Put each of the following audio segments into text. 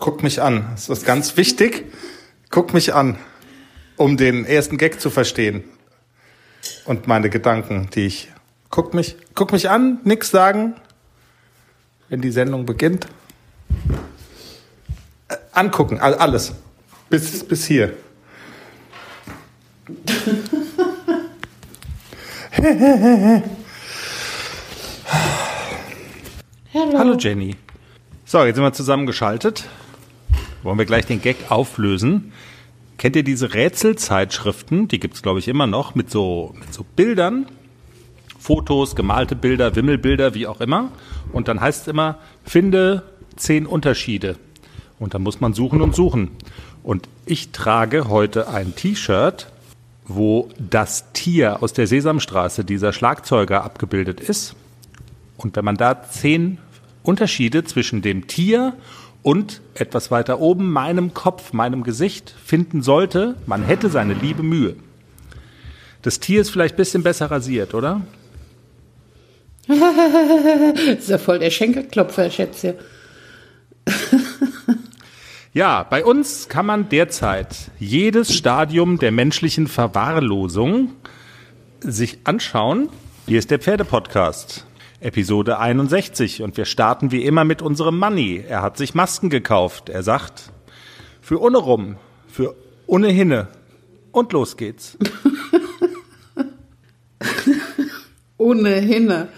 Guck mich an. Das ist ganz wichtig. Guck mich an, um den ersten Gag zu verstehen. Und meine Gedanken, die ich. Guck mich, guck mich an, nix sagen, wenn die Sendung beginnt. Äh, angucken, alles. Bis, bis hier. Hallo. Hallo Jenny. So, jetzt sind wir zusammengeschaltet. Wollen wir gleich den Gag auflösen? Kennt ihr diese Rätselzeitschriften? Die gibt's glaube ich, immer noch mit so, mit so Bildern. Fotos, gemalte Bilder, Wimmelbilder, wie auch immer. Und dann heißt es immer, finde zehn Unterschiede. Und dann muss man suchen und suchen. Und ich trage heute ein T-Shirt, wo das Tier aus der Sesamstraße, dieser Schlagzeuger, abgebildet ist. Und wenn man da zehn Unterschiede zwischen dem Tier und etwas weiter oben meinem Kopf, meinem Gesicht finden sollte, man hätte seine liebe Mühe. Das Tier ist vielleicht ein bisschen besser rasiert, oder? das ist ja voll der Schenkelklopfer, Schätze. Ja, bei uns kann man derzeit jedes Stadium der menschlichen Verwahrlosung sich anschauen. Hier ist der Pferdepodcast, Episode 61 und wir starten wie immer mit unserem Money. Er hat sich Masken gekauft. Er sagt, für ohne rum, für ohne hinne und los geht's. ohne hinne.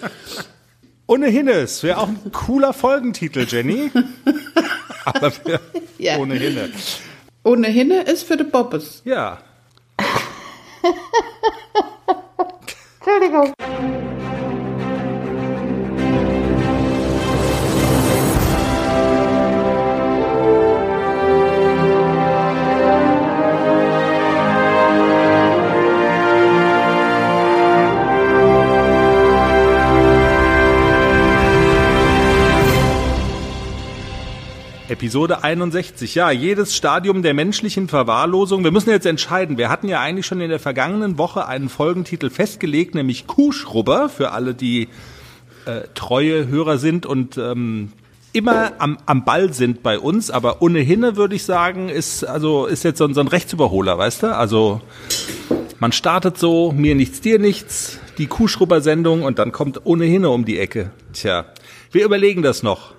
ohne hinne, wäre auch ein cooler Folgentitel, Jenny. Aber für ja. ohne Hinne. Ohne Hinne ist für die Bobbes. Ja. Entschuldigung. Episode 61. Ja, jedes Stadium der menschlichen Verwahrlosung. Wir müssen jetzt entscheiden. Wir hatten ja eigentlich schon in der vergangenen Woche einen Folgentitel festgelegt, nämlich Kuhschrubber, für alle, die äh, treue Hörer sind und ähm, immer am, am Ball sind bei uns, aber ohnehin würde ich sagen, ist also ist jetzt so ein, so ein Rechtsüberholer, weißt du? Also man startet so, mir nichts, dir nichts, die Kuhschrubber-Sendung und dann kommt ohnehin um die Ecke. Tja, wir überlegen das noch.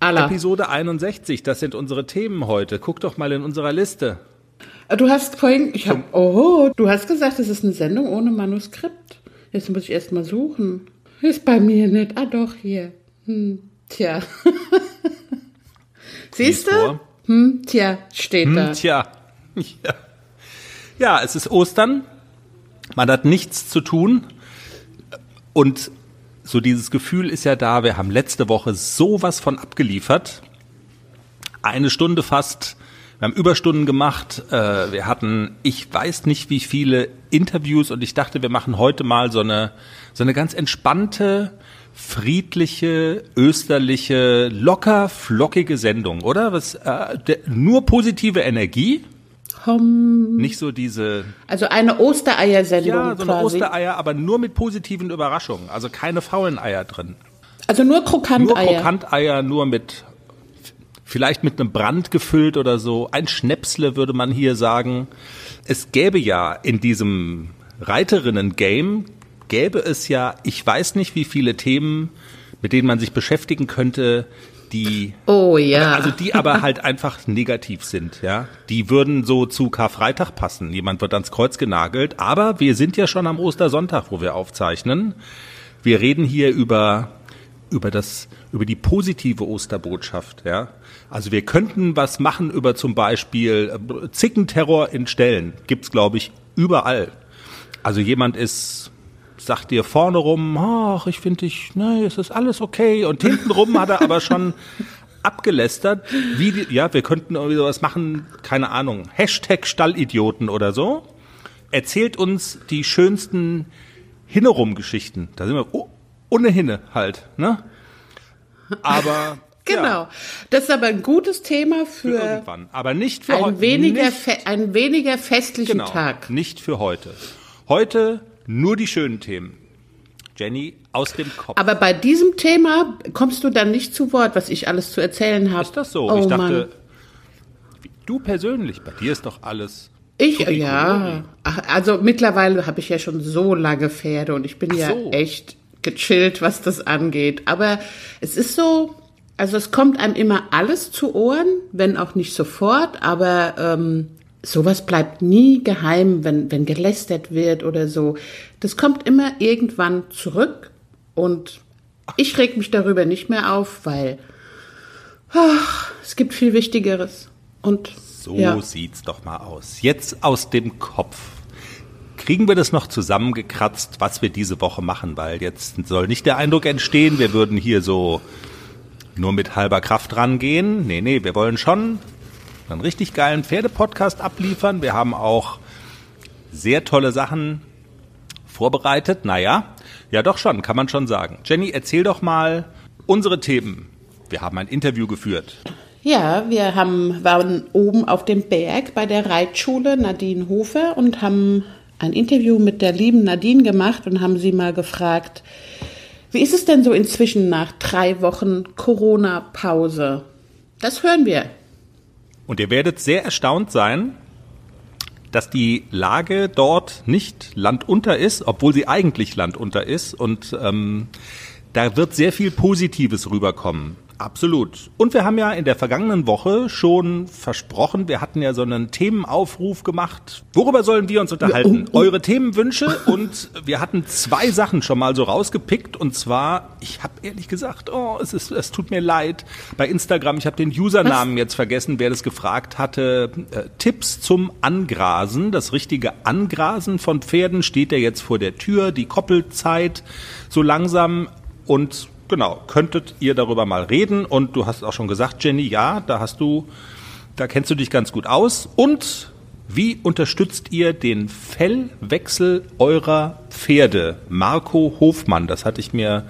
Allah. Episode 61, das sind unsere Themen heute. Guck doch mal in unserer Liste. Äh, du hast vorhin, ich habe, oh, du hast gesagt, es ist eine Sendung ohne Manuskript. Jetzt muss ich erst mal suchen. Ist bei mir nicht. Ah, doch, hier. Hm, tja. Siehst du? Hm, tja, steht hm, da. Tja. Ja. ja, es ist Ostern. Man hat nichts zu tun. Und so dieses Gefühl ist ja da, wir haben letzte Woche sowas von abgeliefert. Eine Stunde fast. Wir haben Überstunden gemacht. Äh, wir hatten, ich weiß nicht wie viele Interviews und ich dachte, wir machen heute mal so eine, so eine ganz entspannte, friedliche, österliche, locker, flockige Sendung, oder? Was, äh, der, nur positive Energie. Hom. Nicht so diese. Also eine Ostereiersendung. Ja, so eine quasi. Ostereier, aber nur mit positiven Überraschungen. Also keine faulen Eier drin. Also nur Krokanteier. Nur Krokanteier, nur mit vielleicht mit einem Brand gefüllt oder so. Ein Schnäpsle würde man hier sagen. Es gäbe ja in diesem Reiterinnen-Game, gäbe es ja, ich weiß nicht wie viele Themen, mit denen man sich beschäftigen könnte, die, oh ja, also die aber halt einfach negativ sind, ja. Die würden so zu Karfreitag passen. Jemand wird ans Kreuz genagelt. Aber wir sind ja schon am Ostersonntag, wo wir aufzeichnen. Wir reden hier über über das über die positive Osterbotschaft, ja. Also wir könnten was machen über zum Beispiel äh, Zickenterror in Stellen. Gibt's glaube ich überall. Also jemand ist sagt dir vorne rum, ach, ich finde dich, ne, es ist alles okay. Und hinten rum hat er aber schon abgelästert, wie die, ja, wir könnten irgendwie sowas machen, keine Ahnung, Hashtag Stallidioten oder so. Erzählt uns die schönsten Hinnerum-Geschichten. Da sind wir oh, ohne Hinne halt, ne? Aber Genau. Ja. Das ist aber ein gutes Thema für, für irgendwann, aber nicht für ein weniger nicht, ein weniger festlichen genau, Tag. Nicht für heute. Heute nur die schönen Themen. Jenny, aus dem Kopf. Aber bei diesem Thema kommst du dann nicht zu Wort, was ich alles zu erzählen habe. Ist das so? Oh, ich dachte, Du persönlich, bei dir ist doch alles. Ich, ja. Ach, also mittlerweile habe ich ja schon so lange Pferde und ich bin Ach ja so. echt gechillt, was das angeht. Aber es ist so, also es kommt einem immer alles zu Ohren, wenn auch nicht sofort, aber ähm, sowas bleibt nie geheim, wenn, wenn gelästert wird oder so. Das kommt immer irgendwann zurück und ich reg mich darüber nicht mehr auf, weil ach, es gibt viel Wichtigeres. Und So ja. sieht's doch mal aus. Jetzt aus dem Kopf. Kriegen wir das noch zusammengekratzt, was wir diese Woche machen? Weil jetzt soll nicht der Eindruck entstehen, wir würden hier so nur mit halber Kraft rangehen. Nee, nee, wir wollen schon einen richtig geilen Pferdepodcast abliefern. Wir haben auch sehr tolle Sachen vorbereitet. Naja, ja doch schon, kann man schon sagen. Jenny, erzähl doch mal unsere Themen. Wir haben ein Interview geführt. Ja, wir haben, waren oben auf dem Berg bei der Reitschule Nadine Hofer und haben ein Interview mit der lieben Nadine gemacht und haben sie mal gefragt, wie ist es denn so inzwischen nach drei Wochen Corona-Pause? Das hören wir. Und ihr werdet sehr erstaunt sein, dass die Lage dort nicht landunter ist, obwohl sie eigentlich landunter ist. Und ähm, da wird sehr viel Positives rüberkommen. Absolut. Und wir haben ja in der vergangenen Woche schon versprochen, wir hatten ja so einen Themenaufruf gemacht. Worüber sollen wir uns unterhalten? Eure Themenwünsche und wir hatten zwei Sachen schon mal so rausgepickt und zwar, ich habe ehrlich gesagt, oh, es ist, es tut mir leid. Bei Instagram, ich habe den Usernamen jetzt vergessen, wer das gefragt hatte. Äh, Tipps zum Angrasen, das richtige Angrasen von Pferden steht ja jetzt vor der Tür, die Koppelzeit so langsam und genau, könntet ihr darüber mal reden und du hast auch schon gesagt, Jenny, ja, da hast du, da kennst du dich ganz gut aus und wie unterstützt ihr den Fellwechsel eurer Pferde? Marco Hofmann, das hatte ich mir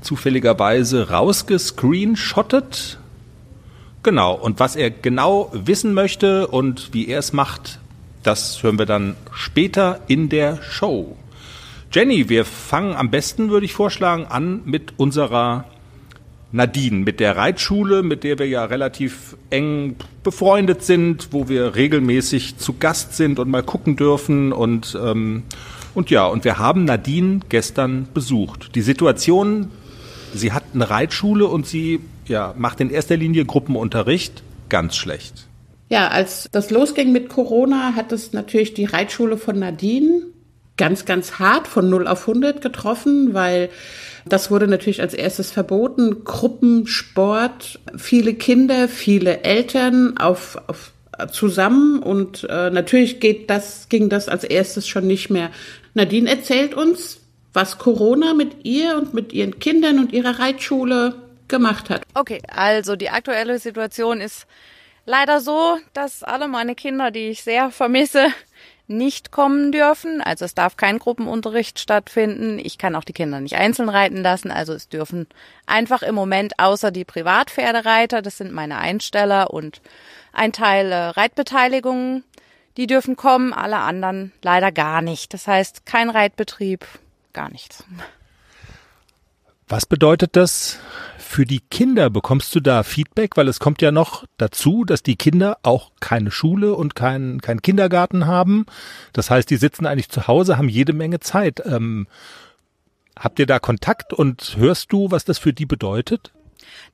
zufälligerweise rausgescreenshottet. Genau, und was er genau wissen möchte und wie er es macht, das hören wir dann später in der Show. Jenny, wir fangen am besten, würde ich vorschlagen, an mit unserer Nadine, mit der Reitschule, mit der wir ja relativ eng befreundet sind, wo wir regelmäßig zu Gast sind und mal gucken dürfen und ähm, und ja, und wir haben Nadine gestern besucht. Die Situation, sie hat eine Reitschule und sie ja, macht in erster Linie Gruppenunterricht, ganz schlecht. Ja, als das losging mit Corona, hat es natürlich die Reitschule von Nadine ganz, ganz hart von 0 auf 100 getroffen, weil das wurde natürlich als erstes verboten. Gruppensport, viele Kinder, viele Eltern auf, auf zusammen und äh, natürlich geht das, ging das als erstes schon nicht mehr. Nadine erzählt uns, was Corona mit ihr und mit ihren Kindern und ihrer Reitschule gemacht hat. Okay, also die aktuelle Situation ist leider so, dass alle meine Kinder, die ich sehr vermisse, nicht kommen dürfen. Also es darf kein Gruppenunterricht stattfinden. Ich kann auch die Kinder nicht einzeln reiten lassen. Also es dürfen einfach im Moment außer die Privatpferdereiter, das sind meine Einsteller und ein Teil äh, Reitbeteiligungen, die dürfen kommen, alle anderen leider gar nicht. Das heißt, kein Reitbetrieb, gar nichts. Was bedeutet das für die Kinder? Bekommst du da Feedback? Weil es kommt ja noch dazu, dass die Kinder auch keine Schule und keinen kein Kindergarten haben. Das heißt, die sitzen eigentlich zu Hause, haben jede Menge Zeit. Ähm, habt ihr da Kontakt und hörst du, was das für die bedeutet?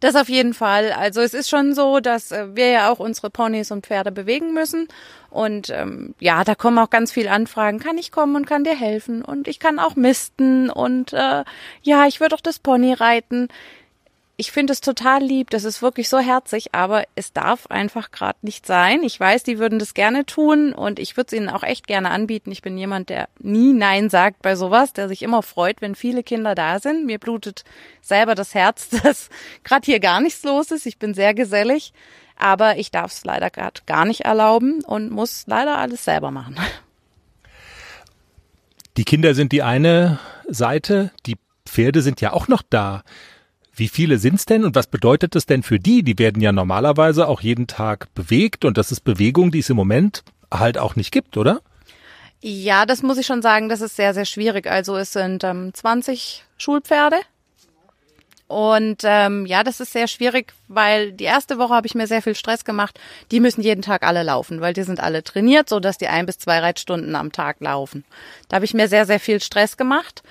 Das auf jeden Fall. Also es ist schon so, dass äh, wir ja auch unsere Ponys und Pferde bewegen müssen. Und ähm, ja, da kommen auch ganz viele Anfragen. Kann ich kommen und kann dir helfen? Und ich kann auch misten. Und äh, ja, ich würde auch das Pony reiten. Ich finde es total lieb, das ist wirklich so herzig, aber es darf einfach gerade nicht sein. Ich weiß, die würden das gerne tun und ich würde es ihnen auch echt gerne anbieten. Ich bin jemand, der nie Nein sagt bei sowas, der sich immer freut, wenn viele Kinder da sind. Mir blutet selber das Herz, dass gerade hier gar nichts los ist. Ich bin sehr gesellig, aber ich darf es leider gerade gar nicht erlauben und muss leider alles selber machen. Die Kinder sind die eine Seite, die Pferde sind ja auch noch da. Wie viele sind's denn und was bedeutet das denn für die? Die werden ja normalerweise auch jeden Tag bewegt und das ist Bewegung, die es im Moment halt auch nicht gibt, oder? Ja, das muss ich schon sagen, das ist sehr, sehr schwierig. Also es sind ähm, 20 Schulpferde. Und ähm, ja, das ist sehr schwierig, weil die erste Woche habe ich mir sehr viel Stress gemacht. Die müssen jeden Tag alle laufen, weil die sind alle trainiert, so dass die ein bis zwei Reitstunden am Tag laufen. Da habe ich mir sehr, sehr viel Stress gemacht.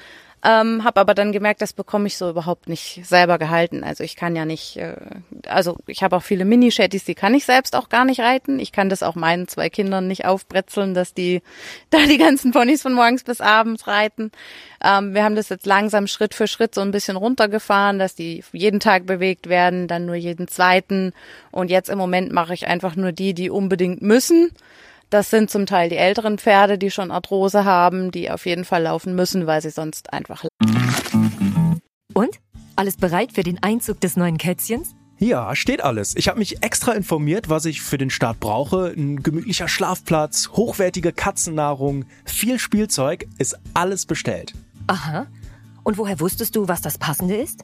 Ähm, habe aber dann gemerkt, das bekomme ich so überhaupt nicht selber gehalten. Also ich kann ja nicht, äh, also ich habe auch viele Mini-Shetties, die kann ich selbst auch gar nicht reiten. Ich kann das auch meinen zwei Kindern nicht aufbretzeln, dass die da die ganzen Ponys von morgens bis abends reiten. Ähm, wir haben das jetzt langsam Schritt für Schritt so ein bisschen runtergefahren, dass die jeden Tag bewegt werden, dann nur jeden zweiten. Und jetzt im Moment mache ich einfach nur die, die unbedingt müssen. Das sind zum Teil die älteren Pferde, die schon Arthrose haben, die auf jeden Fall laufen müssen, weil sie sonst einfach. Und? Alles bereit für den Einzug des neuen Kätzchens? Ja, steht alles. Ich habe mich extra informiert, was ich für den Start brauche. Ein gemütlicher Schlafplatz, hochwertige Katzennahrung, viel Spielzeug, ist alles bestellt. Aha. Und woher wusstest du, was das Passende ist?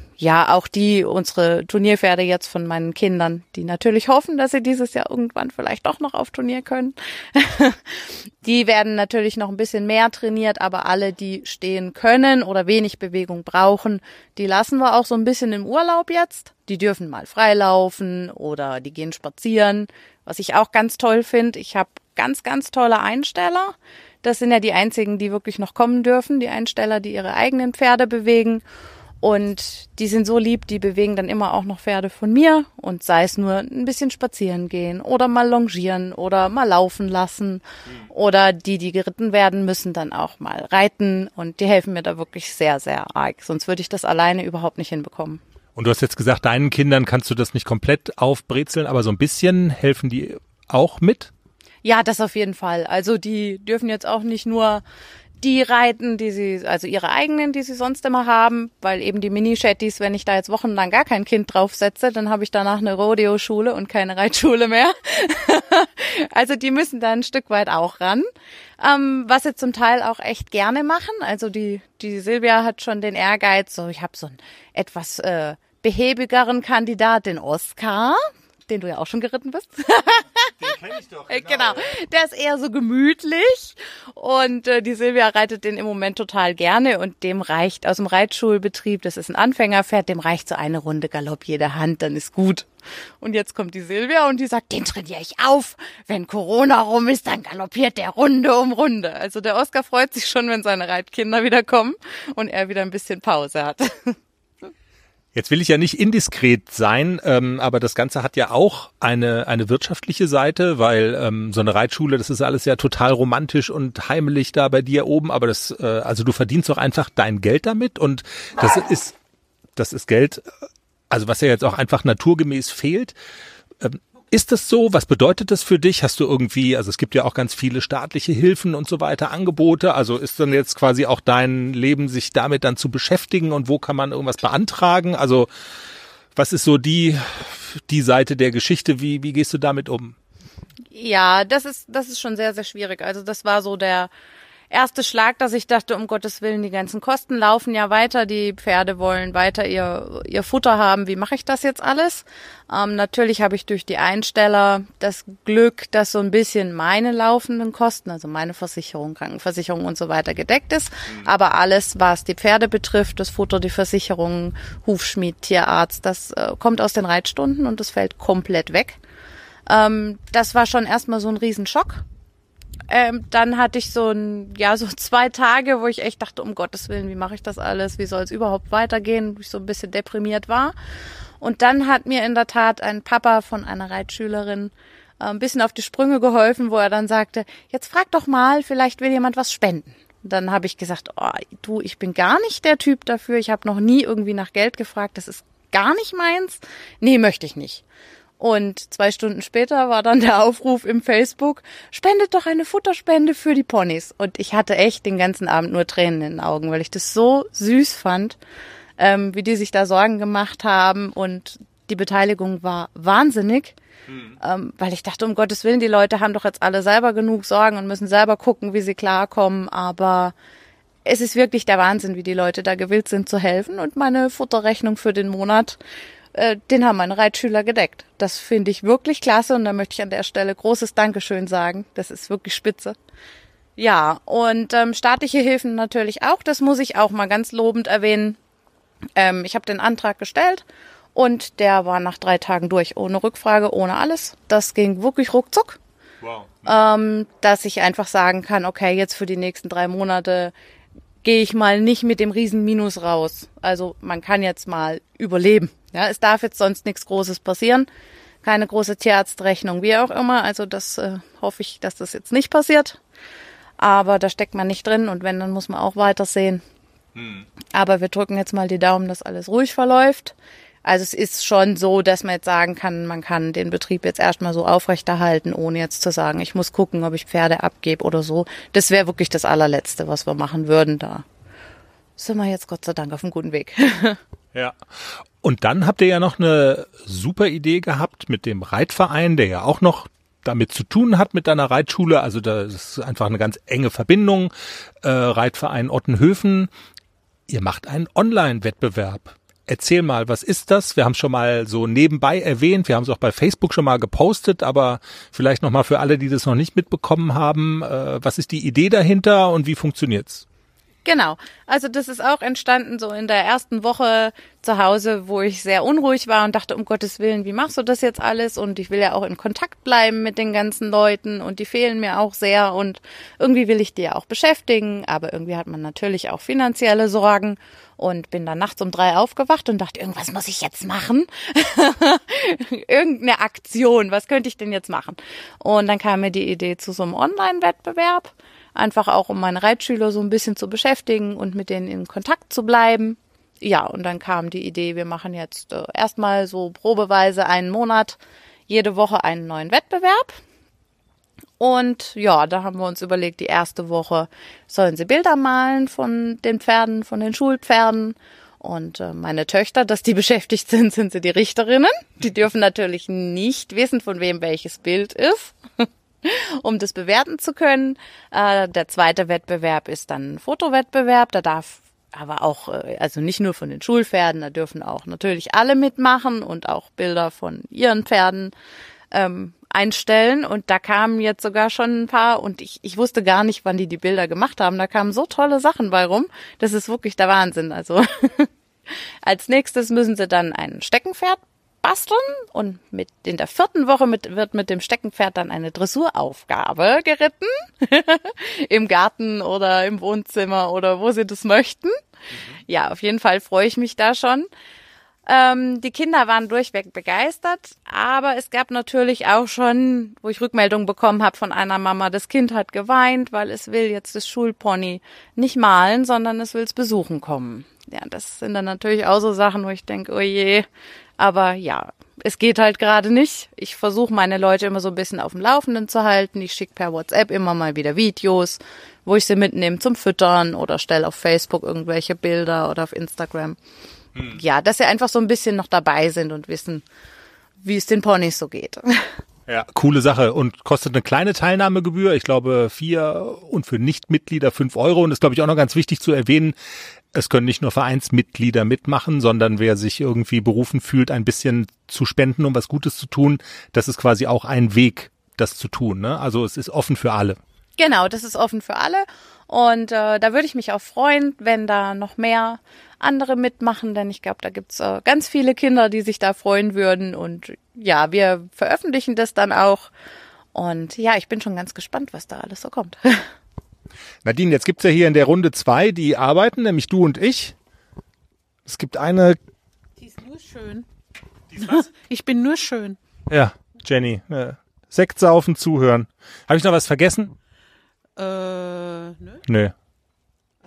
ja, auch die, unsere Turnierpferde jetzt von meinen Kindern, die natürlich hoffen, dass sie dieses Jahr irgendwann vielleicht doch noch auf Turnier können. die werden natürlich noch ein bisschen mehr trainiert, aber alle, die stehen können oder wenig Bewegung brauchen, die lassen wir auch so ein bisschen im Urlaub jetzt. Die dürfen mal freilaufen oder die gehen spazieren. Was ich auch ganz toll finde, ich habe ganz, ganz tolle Einsteller. Das sind ja die einzigen, die wirklich noch kommen dürfen, die Einsteller, die ihre eigenen Pferde bewegen. Und die sind so lieb, die bewegen dann immer auch noch Pferde von mir und sei es nur ein bisschen spazieren gehen oder mal longieren oder mal laufen lassen oder die, die geritten werden, müssen dann auch mal reiten und die helfen mir da wirklich sehr, sehr arg. Sonst würde ich das alleine überhaupt nicht hinbekommen. Und du hast jetzt gesagt, deinen Kindern kannst du das nicht komplett aufbrezeln, aber so ein bisschen helfen die auch mit? Ja, das auf jeden Fall. Also die dürfen jetzt auch nicht nur die reiten, die sie, also ihre eigenen, die sie sonst immer haben, weil eben die Mini-Shetties, wenn ich da jetzt wochenlang gar kein Kind draufsetze, dann habe ich danach eine Rodeo-Schule und keine Reitschule mehr. also die müssen da ein Stück weit auch ran. Ähm, was sie zum Teil auch echt gerne machen. Also die, die Silvia hat schon den Ehrgeiz, so ich habe so einen etwas äh, behäbigeren Kandidat, den Oscar den du ja auch schon geritten bist. Den kenne ich doch. Genau. genau. Der ist eher so gemütlich und äh, die Silvia reitet den im Moment total gerne und dem reicht aus dem Reitschulbetrieb, das ist ein Anfängerpferd, dem reicht so eine Runde Galopp jede Hand, dann ist gut. Und jetzt kommt die Silvia und die sagt, den trainiere ich auf. Wenn Corona rum ist, dann galoppiert der Runde um Runde. Also der Oscar freut sich schon, wenn seine Reitkinder wieder kommen und er wieder ein bisschen Pause hat. Jetzt will ich ja nicht indiskret sein, ähm, aber das Ganze hat ja auch eine, eine wirtschaftliche Seite, weil ähm, so eine Reitschule, das ist alles ja total romantisch und heimelig da bei dir oben, aber das, äh, also du verdienst doch einfach dein Geld damit und das ist, das ist Geld, also was ja jetzt auch einfach naturgemäß fehlt. Ähm, ist das so? Was bedeutet das für dich? Hast du irgendwie, also es gibt ja auch ganz viele staatliche Hilfen und so weiter, Angebote. Also ist dann jetzt quasi auch dein Leben, sich damit dann zu beschäftigen und wo kann man irgendwas beantragen? Also was ist so die, die Seite der Geschichte? Wie, wie gehst du damit um? Ja, das ist, das ist schon sehr, sehr schwierig. Also das war so der, erste Schlag, dass ich dachte, um Gottes Willen, die ganzen Kosten laufen ja weiter, die Pferde wollen weiter ihr, ihr Futter haben. Wie mache ich das jetzt alles? Ähm, natürlich habe ich durch die Einsteller das Glück, dass so ein bisschen meine laufenden Kosten, also meine Versicherung, Krankenversicherung und so weiter gedeckt ist. Mhm. Aber alles, was die Pferde betrifft, das Futter, die Versicherung, Hufschmied, Tierarzt, das äh, kommt aus den Reitstunden und das fällt komplett weg. Ähm, das war schon erstmal so ein Riesenschock ähm, dann hatte ich so ein, ja, so zwei Tage, wo ich echt dachte, um Gottes Willen, wie mache ich das alles? Wie soll es überhaupt weitergehen? Wo ich so ein bisschen deprimiert war. Und dann hat mir in der Tat ein Papa von einer Reitschülerin äh, ein bisschen auf die Sprünge geholfen, wo er dann sagte, jetzt frag doch mal, vielleicht will jemand was spenden. Dann habe ich gesagt, oh, du, ich bin gar nicht der Typ dafür. Ich habe noch nie irgendwie nach Geld gefragt. Das ist gar nicht meins. Nee, möchte ich nicht. Und zwei Stunden später war dann der Aufruf im Facebook, spendet doch eine Futterspende für die Ponys. Und ich hatte echt den ganzen Abend nur Tränen in den Augen, weil ich das so süß fand, ähm, wie die sich da Sorgen gemacht haben. Und die Beteiligung war wahnsinnig, mhm. ähm, weil ich dachte, um Gottes Willen, die Leute haben doch jetzt alle selber genug Sorgen und müssen selber gucken, wie sie klarkommen. Aber es ist wirklich der Wahnsinn, wie die Leute da gewillt sind zu helfen. Und meine Futterrechnung für den Monat äh, den haben meine Reitschüler gedeckt. Das finde ich wirklich klasse und da möchte ich an der Stelle großes Dankeschön sagen. Das ist wirklich spitze. Ja, und ähm, staatliche Hilfen natürlich auch. Das muss ich auch mal ganz lobend erwähnen. Ähm, ich habe den Antrag gestellt und der war nach drei Tagen durch, ohne Rückfrage, ohne alles. Das ging wirklich ruckzuck. Wow. Ähm, dass ich einfach sagen kann, okay, jetzt für die nächsten drei Monate gehe ich mal nicht mit dem riesen Minus raus. Also man kann jetzt mal überleben. Ja, es darf jetzt sonst nichts Großes passieren. Keine große Tierarztrechnung, wie auch immer. Also das äh, hoffe ich, dass das jetzt nicht passiert. Aber da steckt man nicht drin und wenn, dann muss man auch weitersehen. Hm. Aber wir drücken jetzt mal die Daumen, dass alles ruhig verläuft. Also es ist schon so, dass man jetzt sagen kann, man kann den Betrieb jetzt erstmal so aufrechterhalten, ohne jetzt zu sagen, ich muss gucken, ob ich Pferde abgebe oder so. Das wäre wirklich das allerletzte, was wir machen würden da. Sind wir jetzt Gott sei Dank auf einem guten Weg. Ja. Und dann habt ihr ja noch eine super Idee gehabt mit dem Reitverein, der ja auch noch damit zu tun hat mit deiner Reitschule. Also das ist einfach eine ganz enge Verbindung. Äh, Reitverein Ottenhöfen. Ihr macht einen Online-Wettbewerb. Erzähl mal, was ist das? Wir haben schon mal so nebenbei erwähnt, wir haben es auch bei Facebook schon mal gepostet, aber vielleicht noch mal für alle, die das noch nicht mitbekommen haben, äh, was ist die Idee dahinter und wie funktioniert's? Genau. Also das ist auch entstanden so in der ersten Woche zu Hause, wo ich sehr unruhig war und dachte, um Gottes Willen, wie machst du das jetzt alles? Und ich will ja auch in Kontakt bleiben mit den ganzen Leuten und die fehlen mir auch sehr und irgendwie will ich die ja auch beschäftigen, aber irgendwie hat man natürlich auch finanzielle Sorgen und bin dann nachts um drei aufgewacht und dachte, irgendwas muss ich jetzt machen. Irgendeine Aktion, was könnte ich denn jetzt machen? Und dann kam mir die Idee zu so einem Online-Wettbewerb einfach auch um meine Reitschüler so ein bisschen zu beschäftigen und mit denen in Kontakt zu bleiben. Ja, und dann kam die Idee, wir machen jetzt äh, erstmal so probeweise einen Monat, jede Woche einen neuen Wettbewerb. Und ja, da haben wir uns überlegt, die erste Woche sollen sie Bilder malen von den Pferden, von den Schulpferden. Und äh, meine Töchter, dass die beschäftigt sind, sind sie die Richterinnen. Die dürfen natürlich nicht wissen, von wem welches Bild ist. um das bewerten zu können. Äh, der zweite Wettbewerb ist dann ein Fotowettbewerb. Da darf aber auch, äh, also nicht nur von den Schulpferden, da dürfen auch natürlich alle mitmachen und auch Bilder von ihren Pferden ähm, einstellen. Und da kamen jetzt sogar schon ein paar und ich, ich wusste gar nicht, wann die die Bilder gemacht haben. Da kamen so tolle Sachen bei rum. Das ist wirklich der Wahnsinn. Also als nächstes müssen sie dann ein Steckenpferd basteln und mit in der vierten Woche mit, wird mit dem Steckenpferd dann eine Dressuraufgabe geritten im Garten oder im Wohnzimmer oder wo sie das möchten. Mhm. Ja, auf jeden Fall freue ich mich da schon. Ähm, die Kinder waren durchweg begeistert, aber es gab natürlich auch schon, wo ich Rückmeldungen bekommen habe von einer Mama, das Kind hat geweint, weil es will jetzt das Schulpony nicht malen, sondern es will es besuchen kommen. Ja, das sind dann natürlich auch so Sachen, wo ich denke, oh je, aber ja, es geht halt gerade nicht. Ich versuche meine Leute immer so ein bisschen auf dem Laufenden zu halten. Ich schicke per WhatsApp immer mal wieder Videos, wo ich sie mitnehme zum Füttern oder stelle auf Facebook irgendwelche Bilder oder auf Instagram. Hm. Ja, dass sie einfach so ein bisschen noch dabei sind und wissen, wie es den Ponys so geht. Ja, coole Sache und kostet eine kleine Teilnahmegebühr. Ich glaube vier und für Nichtmitglieder fünf Euro. Und das ist, glaube ich, auch noch ganz wichtig zu erwähnen es können nicht nur Vereinsmitglieder mitmachen, sondern wer sich irgendwie berufen fühlt, ein bisschen zu spenden, um was Gutes zu tun, das ist quasi auch ein Weg, das zu tun. Ne? Also es ist offen für alle. Genau, das ist offen für alle. Und äh, da würde ich mich auch freuen, wenn da noch mehr andere mitmachen, denn ich glaube, da gibt's äh, ganz viele Kinder, die sich da freuen würden. Und ja, wir veröffentlichen das dann auch Und ja, ich bin schon ganz gespannt, was da alles so kommt. Nadine, jetzt gibt's ja hier in der Runde zwei, die arbeiten, nämlich du und ich. Es gibt eine. Die ist nur schön. Die ist was? Ich bin nur schön. Ja, Jenny. Äh, Sekt saufen, zuhören. Habe ich noch was vergessen? Äh, nö. Nö.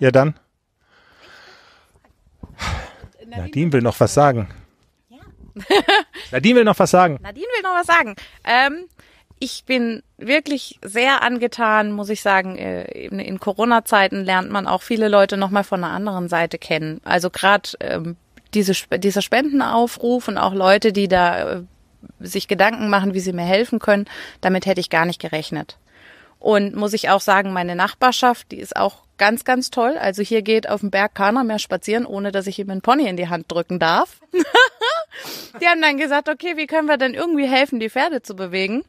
Ja, dann. Nadine will noch was sagen. Nadine will noch was sagen. Nadine will noch was sagen. Ähm, ich bin wirklich sehr angetan, muss ich sagen. äh, In, in Corona-Zeiten lernt man auch viele Leute nochmal von einer anderen Seite kennen. Also gerade ähm, diese, dieser Spendenaufruf und auch Leute, die da äh, sich Gedanken machen, wie sie mir helfen können, damit hätte ich gar nicht gerechnet. Und muss ich auch sagen, meine Nachbarschaft, die ist auch ganz, ganz toll. Also hier geht auf dem Berg keiner mehr spazieren, ohne dass ich ihm einen Pony in die Hand drücken darf. die haben dann gesagt, okay, wie können wir denn irgendwie helfen, die Pferde zu bewegen?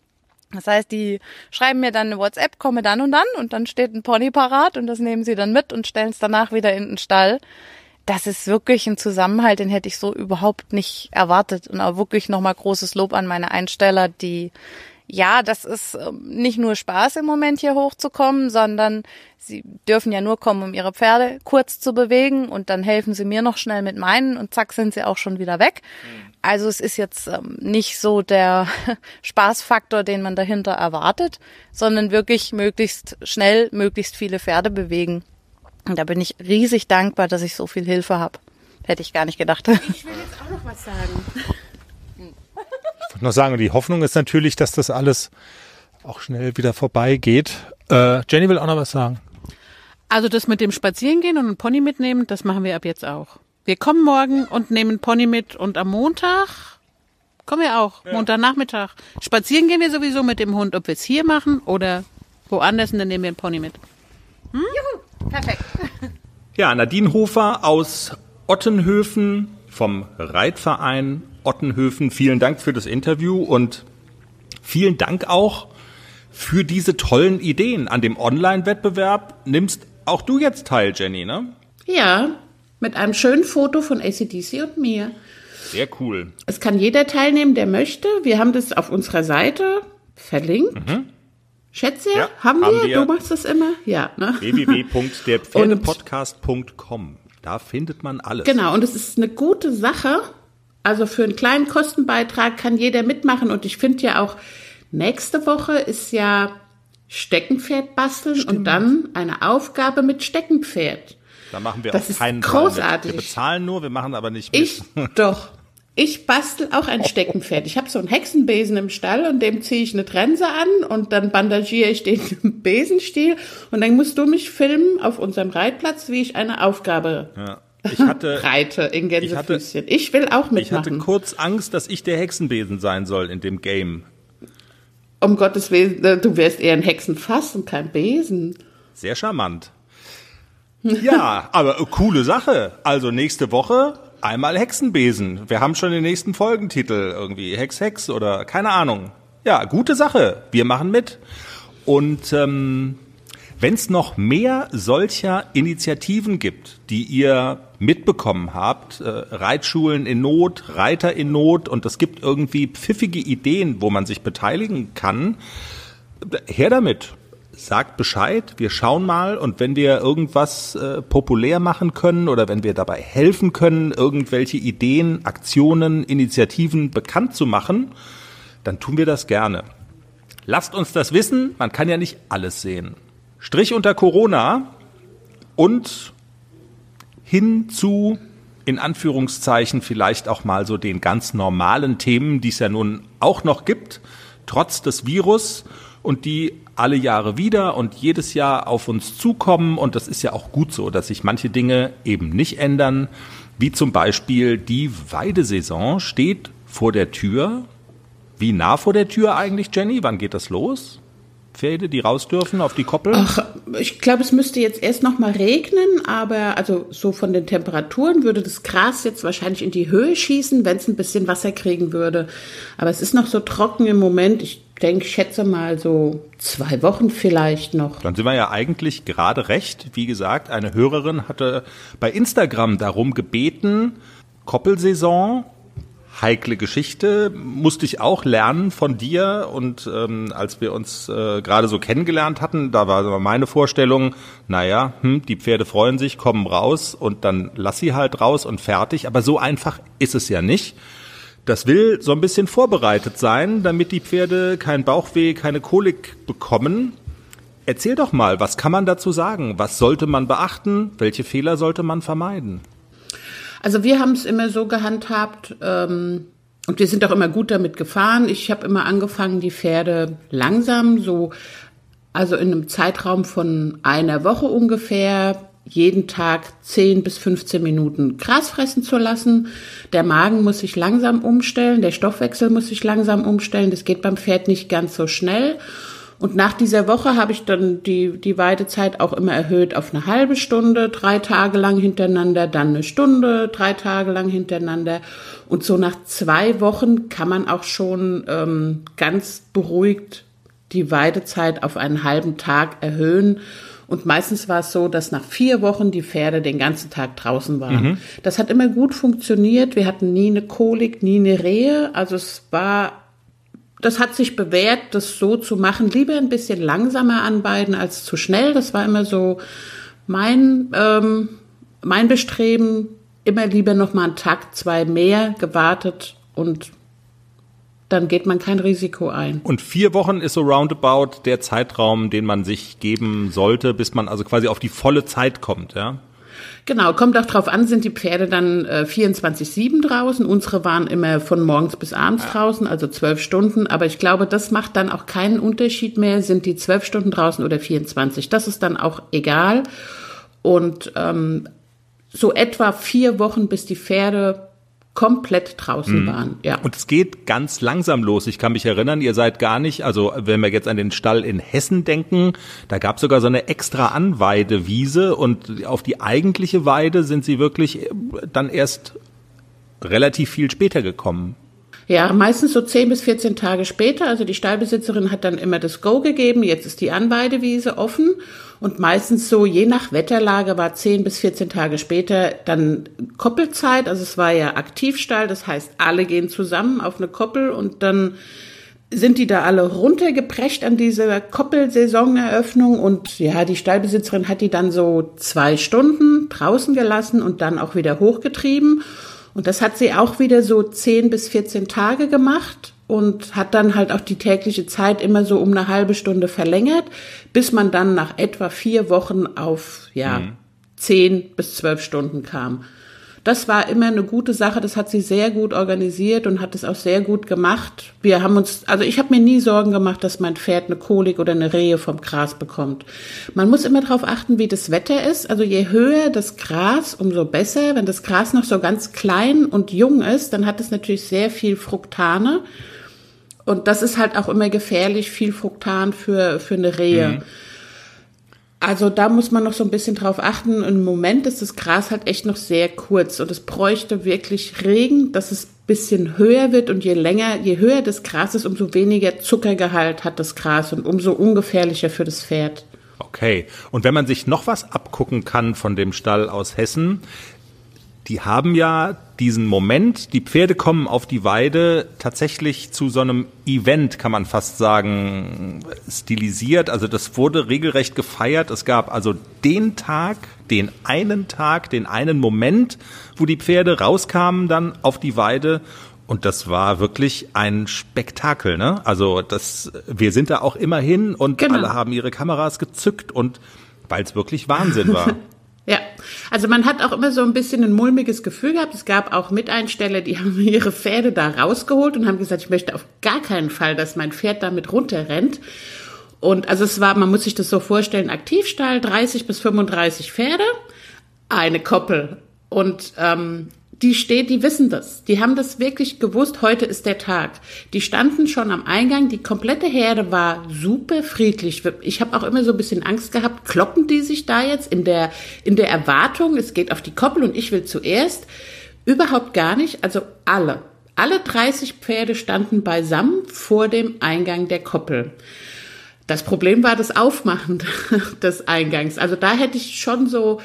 Das heißt, die schreiben mir dann eine WhatsApp, komme dann und dann und dann steht ein Pony parat und das nehmen sie dann mit und stellen es danach wieder in den Stall. Das ist wirklich ein Zusammenhalt, den hätte ich so überhaupt nicht erwartet. Und auch wirklich nochmal großes Lob an meine Einsteller, die, ja, das ist ähm, nicht nur Spaß im Moment hier hochzukommen, sondern sie dürfen ja nur kommen, um ihre Pferde kurz zu bewegen und dann helfen sie mir noch schnell mit meinen und zack sind sie auch schon wieder weg. Also es ist jetzt ähm, nicht so der Spaßfaktor, den man dahinter erwartet, sondern wirklich möglichst schnell, möglichst viele Pferde bewegen. Und da bin ich riesig dankbar, dass ich so viel Hilfe habe. Hätte ich gar nicht gedacht. Ich will jetzt auch noch was sagen. Noch sagen, die Hoffnung ist natürlich, dass das alles auch schnell wieder vorbeigeht. Äh, Jenny will auch noch was sagen. Also das mit dem Spazierengehen und einen Pony mitnehmen, das machen wir ab jetzt auch. Wir kommen morgen und nehmen einen Pony mit und am Montag kommen wir auch. Montagnachmittag. Spazieren gehen wir sowieso mit dem Hund, ob wir es hier machen oder woanders und dann nehmen wir einen Pony mit. Perfekt. Ja, Nadine Hofer aus Ottenhöfen vom Reitverein Ottenhöfen. Vielen Dank für das Interview und vielen Dank auch für diese tollen Ideen. An dem Online-Wettbewerb nimmst auch du jetzt teil, Jenny, ne? Ja, mit einem schönen Foto von ACDC und mir. Sehr cool. Es kann jeder teilnehmen, der möchte. Wir haben das auf unserer Seite verlinkt. Schätze, Ja, haben, haben wir? wir. Du machst das immer? Ja, ne? www.derpferdepodcast.com. Da findet man alles. Genau, und es ist eine gute Sache. Also für einen kleinen Kostenbeitrag kann jeder mitmachen. Und ich finde ja auch, nächste Woche ist ja Steckenpferd basteln und dann eine Aufgabe mit Steckenpferd. Da machen wir Das auf ist keinen großartig. Fall mit. Wir bezahlen nur, wir machen aber nicht mit. Ich doch. Ich bastel auch ein Steckenpferd. Ich habe so einen Hexenbesen im Stall und dem ziehe ich eine Trense an und dann bandagiere ich den Besenstiel und dann musst du mich filmen auf unserem Reitplatz, wie ich eine Aufgabe Ja. Ich hatte, reite in Gänsefüßchen. Ich, will auch ich hatte mitmachen. kurz Angst, dass ich der Hexenbesen sein soll in dem Game. um Gottes Willen, äh, du wärst eher ein Hexenfass und kein Besen. Sehr charmant. Ja, aber äh, coole Sache. Also nächste Woche einmal Hexenbesen. Wir haben schon den nächsten Folgentitel irgendwie. Hex, Hex oder keine Ahnung. Ja, gute Sache. Wir machen mit. Und ähm, wenn es noch mehr solcher Initiativen gibt, die ihr mitbekommen habt, äh, Reitschulen in Not, Reiter in Not und es gibt irgendwie pfiffige Ideen, wo man sich beteiligen kann, her damit. Sagt Bescheid, wir schauen mal und wenn wir irgendwas äh, populär machen können oder wenn wir dabei helfen können, irgendwelche Ideen, Aktionen, Initiativen bekannt zu machen, dann tun wir das gerne. Lasst uns das wissen, man kann ja nicht alles sehen. Strich unter Corona und hin zu, in Anführungszeichen, vielleicht auch mal so den ganz normalen Themen, die es ja nun auch noch gibt, trotz des Virus und die alle Jahre wieder und jedes Jahr auf uns zukommen. Und das ist ja auch gut so, dass sich manche Dinge eben nicht ändern, wie zum Beispiel die Weidesaison steht vor der Tür. Wie nah vor der Tür eigentlich, Jenny? Wann geht das los? Pferde, die raus dürfen auf die Koppel? Ach, ich glaube, es müsste jetzt erst noch mal regnen, aber also so von den Temperaturen würde das Gras jetzt wahrscheinlich in die Höhe schießen, wenn es ein bisschen Wasser kriegen würde. Aber es ist noch so trocken im Moment. Ich denke, ich schätze mal so zwei Wochen vielleicht noch. Dann sind wir ja eigentlich gerade recht. Wie gesagt, eine Hörerin hatte bei Instagram darum gebeten, Koppelsaison heikle Geschichte, musste ich auch lernen von dir. Und ähm, als wir uns äh, gerade so kennengelernt hatten, da war meine Vorstellung, naja, hm, die Pferde freuen sich, kommen raus und dann lass sie halt raus und fertig. Aber so einfach ist es ja nicht. Das will so ein bisschen vorbereitet sein, damit die Pferde kein Bauchweh, keine Kolik bekommen. Erzähl doch mal, was kann man dazu sagen? Was sollte man beachten? Welche Fehler sollte man vermeiden? Also wir haben es immer so gehandhabt ähm, und wir sind auch immer gut damit gefahren. Ich habe immer angefangen, die Pferde langsam, so also in einem Zeitraum von einer Woche ungefähr, jeden Tag 10 bis 15 Minuten Gras fressen zu lassen. Der Magen muss sich langsam umstellen, der Stoffwechsel muss sich langsam umstellen. Das geht beim Pferd nicht ganz so schnell. Und nach dieser Woche habe ich dann die, die Weidezeit auch immer erhöht auf eine halbe Stunde, drei Tage lang hintereinander, dann eine Stunde, drei Tage lang hintereinander. Und so nach zwei Wochen kann man auch schon ähm, ganz beruhigt die Weidezeit auf einen halben Tag erhöhen. Und meistens war es so, dass nach vier Wochen die Pferde den ganzen Tag draußen waren. Mhm. Das hat immer gut funktioniert. Wir hatten nie eine Kolik, nie eine Rehe. Also es war das hat sich bewährt, das so zu machen. Lieber ein bisschen langsamer anbeiden als zu schnell. Das war immer so mein, ähm, mein Bestreben. Immer lieber noch mal einen Tag, zwei mehr gewartet und dann geht man kein Risiko ein. Und vier Wochen ist so roundabout der Zeitraum, den man sich geben sollte, bis man also quasi auf die volle Zeit kommt, ja? Genau, kommt auch drauf an, sind die Pferde dann äh, 24-7 draußen. Unsere waren immer von morgens bis abends ja. draußen, also zwölf Stunden. Aber ich glaube, das macht dann auch keinen Unterschied mehr. Sind die zwölf Stunden draußen oder 24? Das ist dann auch egal. Und ähm, so etwa vier Wochen, bis die Pferde komplett draußen mhm. waren. Ja. Und es geht ganz langsam los. Ich kann mich erinnern, ihr seid gar nicht, also wenn wir jetzt an den Stall in Hessen denken, da gab es sogar so eine extra Anweidewiese und auf die eigentliche Weide sind sie wirklich äh, dann erst relativ viel später gekommen. Ja, meistens so 10 bis 14 Tage später. Also die Stallbesitzerin hat dann immer das Go gegeben. Jetzt ist die Anweidewiese offen. Und meistens so, je nach Wetterlage, war 10 bis 14 Tage später dann Koppelzeit. Also es war ja Aktivstall. Das heißt, alle gehen zusammen auf eine Koppel und dann sind die da alle runtergeprescht an dieser Koppelsaisoneröffnung und ja, die Stallbesitzerin hat die dann so zwei Stunden draußen gelassen und dann auch wieder hochgetrieben. Und das hat sie auch wieder so 10 bis 14 Tage gemacht und hat dann halt auch die tägliche Zeit immer so um eine halbe Stunde verlängert, bis man dann nach etwa vier Wochen auf, ja, mhm. 10 bis 12 Stunden kam das war immer eine gute Sache. Das hat sie sehr gut organisiert und hat es auch sehr gut gemacht. Wir haben uns, also ich habe mir nie Sorgen gemacht, dass mein Pferd eine Kolik oder eine Rehe vom Gras bekommt. Man muss immer darauf achten, wie das Wetter ist. Also je höher das Gras, umso besser. Wenn das Gras noch so ganz klein und jung ist, dann hat es natürlich sehr viel Fruktane. Und das ist halt auch immer gefährlich, viel Fruktan für, für eine Rehe. Mhm. Also da muss man noch so ein bisschen drauf achten. Im Moment ist das Gras halt echt noch sehr kurz und es bräuchte wirklich Regen, dass es bisschen höher wird und je länger, je höher das Gras ist, umso weniger Zuckergehalt hat das Gras und umso ungefährlicher für das Pferd. Okay. Und wenn man sich noch was abgucken kann von dem Stall aus Hessen, die haben ja diesen Moment, die Pferde kommen auf die Weide tatsächlich zu so einem Event, kann man fast sagen, stilisiert. Also das wurde regelrecht gefeiert. Es gab also den Tag, den einen Tag, den einen Moment, wo die Pferde rauskamen dann auf die Weide und das war wirklich ein Spektakel, ne? Also das, wir sind da auch immer hin und genau. alle haben ihre Kameras gezückt und weil es wirklich Wahnsinn war. Ja, also man hat auch immer so ein bisschen ein mulmiges Gefühl gehabt. Es gab auch Miteinsteller, die haben ihre Pferde da rausgeholt und haben gesagt, ich möchte auf gar keinen Fall, dass mein Pferd damit runterrennt. Und also es war, man muss sich das so vorstellen, Aktivstall, 30 bis 35 Pferde, eine Koppel. Und ähm, die steht, die wissen das. Die haben das wirklich gewusst, heute ist der Tag. Die standen schon am Eingang, die komplette Herde war super friedlich. Ich habe auch immer so ein bisschen Angst gehabt, kloppen die sich da jetzt in der, in der Erwartung, es geht auf die Koppel und ich will zuerst. Überhaupt gar nicht, also alle. Alle 30 Pferde standen beisammen vor dem Eingang der Koppel. Das Problem war das Aufmachen des Eingangs. Also da hätte ich schon so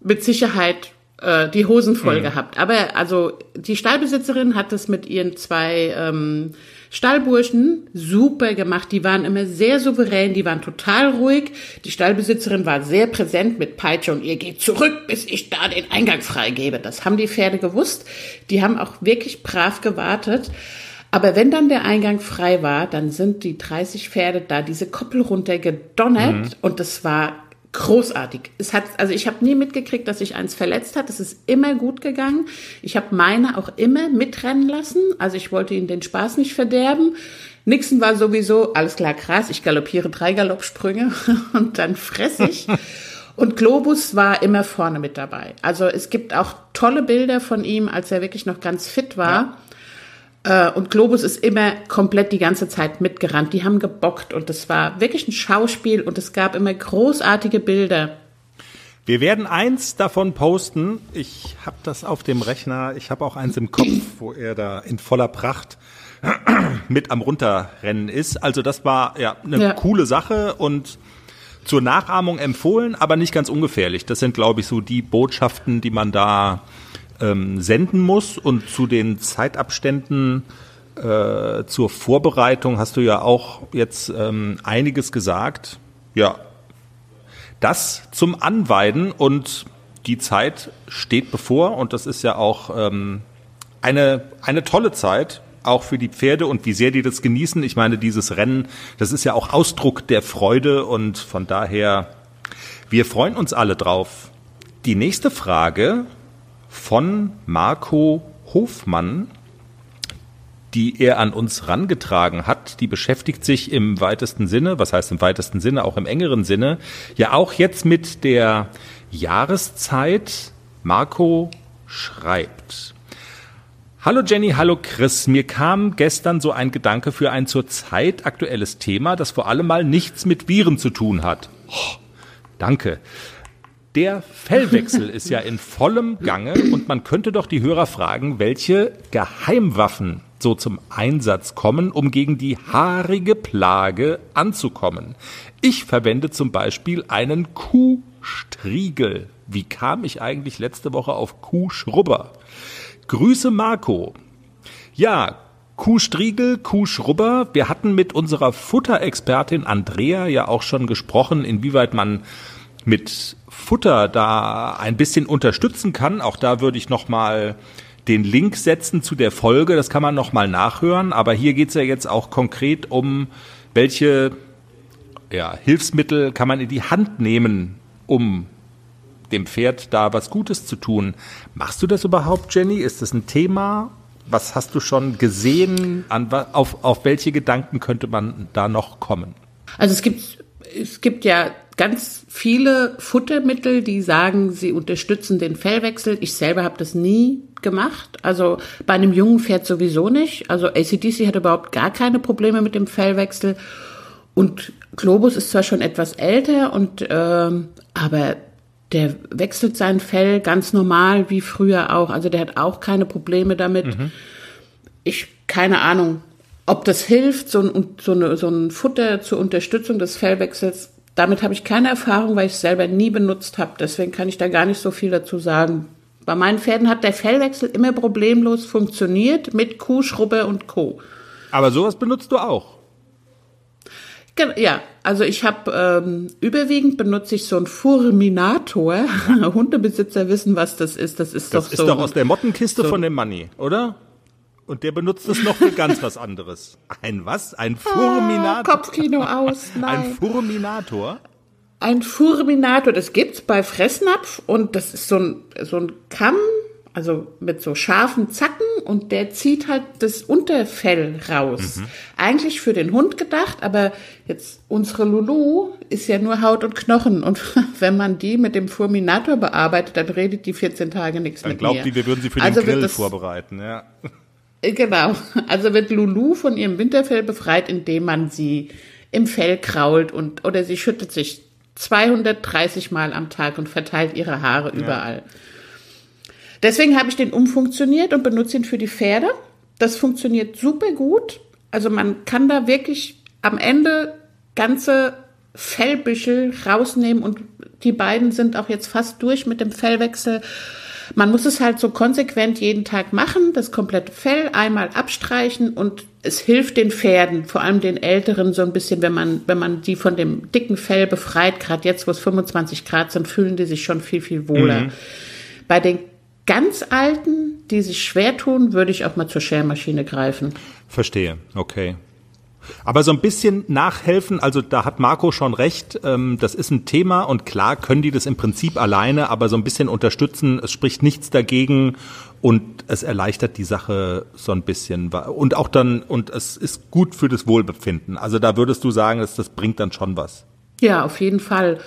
mit Sicherheit äh, die Hosen voll mhm. gehabt. Aber also die Stallbesitzerin hat es mit ihren zwei ähm, Stallburschen super gemacht. Die waren immer sehr souverän, die waren total ruhig. Die Stallbesitzerin war sehr präsent mit Peitsche und ihr geht zurück, bis ich da den Eingang freigebe. Das haben die Pferde gewusst. Die haben auch wirklich brav gewartet. Aber wenn dann der Eingang frei war, dann sind die 30 Pferde da diese Koppel runtergedonnert mhm. und das war großartig. Es hat, also ich habe nie mitgekriegt, dass sich eins verletzt hat. Es ist immer gut gegangen. Ich habe meine auch immer mitrennen lassen. Also ich wollte ihnen den Spaß nicht verderben. Nixon war sowieso, alles klar, krass, ich galoppiere drei Galoppsprünge und dann fress ich. Und Globus war immer vorne mit dabei. Also es gibt auch tolle Bilder von ihm, als er wirklich noch ganz fit war. Ja. Äh, und Globus ist immer komplett die ganze Zeit mitgerannt. Die haben gebockt und es war wirklich ein Schauspiel und es gab immer großartige Bilder. Wir werden eins davon posten. Ich habe das auf dem Rechner. Ich habe auch eins im Kopf, wo er da in voller Pracht mit am Runterrennen ist. Also das war ja eine ja. coole Sache und zur Nachahmung empfohlen, aber nicht ganz ungefährlich. Das sind, glaube ich, so die Botschaften, die man da ähm, senden muss. Und zu den Zeitabständen äh, zur Vorbereitung hast du ja auch jetzt ähm, einiges gesagt. Ja, das zum Anweiden und die Zeit steht bevor und das ist ja auch ähm, eine, eine tolle Zeit, auch für die Pferde und wie sehr die das genießen. Ich meine, dieses Rennen, das ist ja auch Ausdruck der Freude und von daher, wir freuen uns alle drauf. Die nächste Frage von Marco Hofmann, die er an uns rangetragen hat, die beschäftigt sich im weitesten Sinne, was heißt im weitesten Sinne, auch im engeren Sinne, ja auch jetzt mit der Jahreszeit. Marco schreibt. Hallo Jenny, hallo Chris. Mir kam gestern so ein Gedanke für ein zurzeit aktuelles Thema, das vor allem mal nichts mit Viren zu tun hat. Oh, danke. Der Fellwechsel ist ja in vollem Gange und man könnte doch die Hörer fragen, welche Geheimwaffen so zum Einsatz kommen, um gegen die haarige Plage anzukommen. Ich verwende zum Beispiel einen Kuhstriegel. Wie kam ich eigentlich letzte Woche auf Kuhschrubber? Grüße Marco. Ja, Kuhstriegel, Kuhschrubber. Wir hatten mit unserer Futterexpertin Andrea ja auch schon gesprochen, inwieweit man mit Futter da ein bisschen unterstützen kann. Auch da würde ich noch mal den Link setzen zu der Folge. Das kann man noch mal nachhören. Aber hier geht es ja jetzt auch konkret um, welche ja, Hilfsmittel kann man in die Hand nehmen, um dem Pferd da was Gutes zu tun. Machst du das überhaupt, Jenny? Ist das ein Thema? Was hast du schon gesehen? An, auf, auf welche Gedanken könnte man da noch kommen? Also es gibt, es gibt ja ganz viele Futtermittel, die sagen, sie unterstützen den Fellwechsel. Ich selber habe das nie gemacht. Also bei einem jungen Pferd sowieso nicht. Also ACDC hat überhaupt gar keine Probleme mit dem Fellwechsel. Und Globus ist zwar schon etwas älter und ähm, aber der wechselt sein Fell ganz normal wie früher auch. Also der hat auch keine Probleme damit. Mhm. Ich keine Ahnung, ob das hilft, so ein, so, eine, so ein Futter zur Unterstützung des Fellwechsels damit habe ich keine Erfahrung, weil ich es selber nie benutzt habe. Deswegen kann ich da gar nicht so viel dazu sagen. Bei meinen Pferden hat der Fellwechsel immer problemlos funktioniert mit Kuhschrubbe und Co. Aber sowas benutzt du auch? Ja, also ich habe ähm, überwiegend benutze ich so einen Furminator. Hundebesitzer wissen, was das ist. Das ist das doch so. Das ist doch aus der Mottenkiste so von dem Money, oder? Und der benutzt es noch für ganz was anderes. Ein was? Ein Furminator? Ah, Kopfkino aus, nein. Ein Furminator? Ein Furminator, das gibt's bei Fressnapf und das ist so ein, so ein Kamm, also mit so scharfen Zacken und der zieht halt das Unterfell raus. Mhm. Eigentlich für den Hund gedacht, aber jetzt unsere Lulu ist ja nur Haut und Knochen und wenn man die mit dem Furminator bearbeitet, dann redet die 14 Tage nichts dann mit mir. Dann glaubt die, wir würden sie für also den Grill vorbereiten, ja. Genau. Also wird Lulu von ihrem Winterfell befreit, indem man sie im Fell krault und oder sie schüttet sich 230 Mal am Tag und verteilt ihre Haare ja. überall. Deswegen habe ich den umfunktioniert und benutze ihn für die Pferde. Das funktioniert super gut. Also man kann da wirklich am Ende ganze Fellbüschel rausnehmen und die beiden sind auch jetzt fast durch mit dem Fellwechsel. Man muss es halt so konsequent jeden Tag machen, das komplette Fell einmal abstreichen und es hilft den Pferden, vor allem den Älteren, so ein bisschen, wenn man, wenn man die von dem dicken Fell befreit, gerade jetzt, wo es 25 Grad sind, fühlen die sich schon viel, viel wohler. Mhm. Bei den ganz Alten, die sich schwer tun, würde ich auch mal zur Schermaschine greifen. Verstehe, okay. Aber so ein bisschen nachhelfen, also da hat Marco schon recht, ähm, das ist ein Thema und klar können die das im Prinzip alleine, aber so ein bisschen unterstützen, es spricht nichts dagegen und es erleichtert die Sache so ein bisschen und auch dann, und es ist gut für das Wohlbefinden. Also da würdest du sagen, dass das bringt dann schon was. Ja, auf jeden Fall.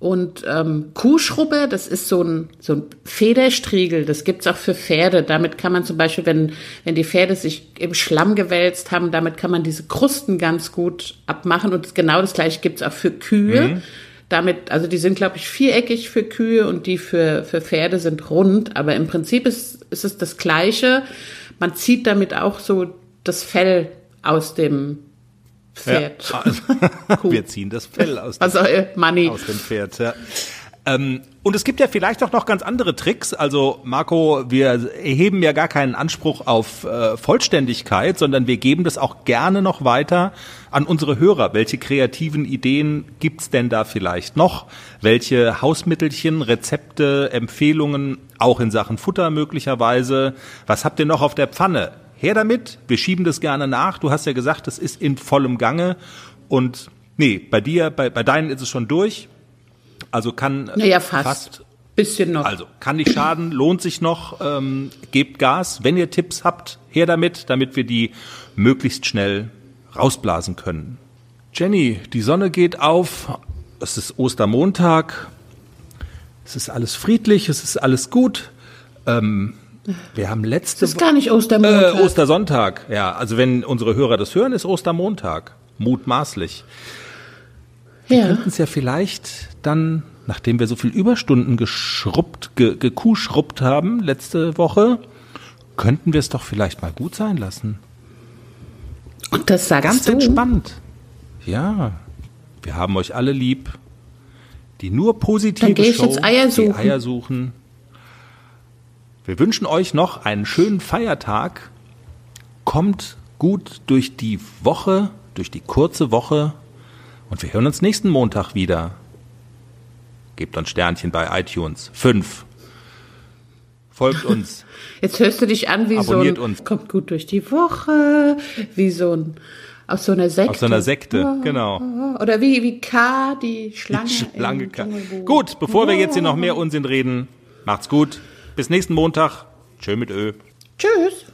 Und ähm, Kuhschrubbe, das ist so ein, so ein Federstriegel, das gibt's auch für Pferde. Damit kann man zum Beispiel, wenn, wenn die Pferde sich im Schlamm gewälzt haben, damit kann man diese Krusten ganz gut abmachen. Und genau das gleiche gibt's auch für Kühe. Mhm. Damit, also die sind, glaube ich, viereckig für Kühe und die für, für Pferde sind rund. Aber im Prinzip ist, ist es das Gleiche. Man zieht damit auch so das Fell aus dem Pferd. Ja. Also, wir ziehen das Fell aus, also, äh, aus dem Pferd. Ja. Ähm, und es gibt ja vielleicht auch noch ganz andere Tricks. Also Marco, wir erheben ja gar keinen Anspruch auf äh, Vollständigkeit, sondern wir geben das auch gerne noch weiter an unsere Hörer. Welche kreativen Ideen gibt's denn da vielleicht noch? Welche Hausmittelchen, Rezepte, Empfehlungen, auch in Sachen Futter möglicherweise? Was habt ihr noch auf der Pfanne? Her damit, wir schieben das gerne nach. Du hast ja gesagt, das ist in vollem Gange. Und nee, bei dir, bei, bei deinen ist es schon durch. Also kann naja, fast. fast bisschen noch. Also kann nicht schaden, lohnt sich noch, ähm, gebt Gas. Wenn ihr Tipps habt, her damit, damit wir die möglichst schnell rausblasen können. Jenny, die Sonne geht auf, es ist Ostermontag, es ist alles friedlich, es ist alles gut. Ähm, wir haben letzte Das ist gar nicht Ostermontag. Äh, Ostersonntag, ja. Also wenn unsere Hörer das hören, ist Ostermontag. Mutmaßlich. Wir ja. könnten es ja vielleicht dann, nachdem wir so viel Überstunden geschrubbt, ge, gekuhschrubbt haben letzte Woche, könnten wir es doch vielleicht mal gut sein lassen. Und das sagst Ganz du? entspannt. Ja. Wir haben euch alle lieb. Die nur positive Dann Show, jetzt Eier suchen. die Eier suchen. Wir wünschen euch noch einen schönen Feiertag. Kommt gut durch die Woche, durch die kurze Woche und wir hören uns nächsten Montag wieder. Gebt uns Sternchen bei iTunes. Fünf. Folgt uns. Jetzt hörst du dich an wie Abonniert so ein, uns. kommt gut durch die Woche, wie so ein, aus so einer Sekte. Aus so einer Sekte, oh, genau. Oder wie, wie K, die Schlange. Die Schlange K. Gut, bevor wir jetzt hier noch mehr Unsinn reden, macht's gut. Bis nächsten Montag. Tschö mit Ö. Tschüss.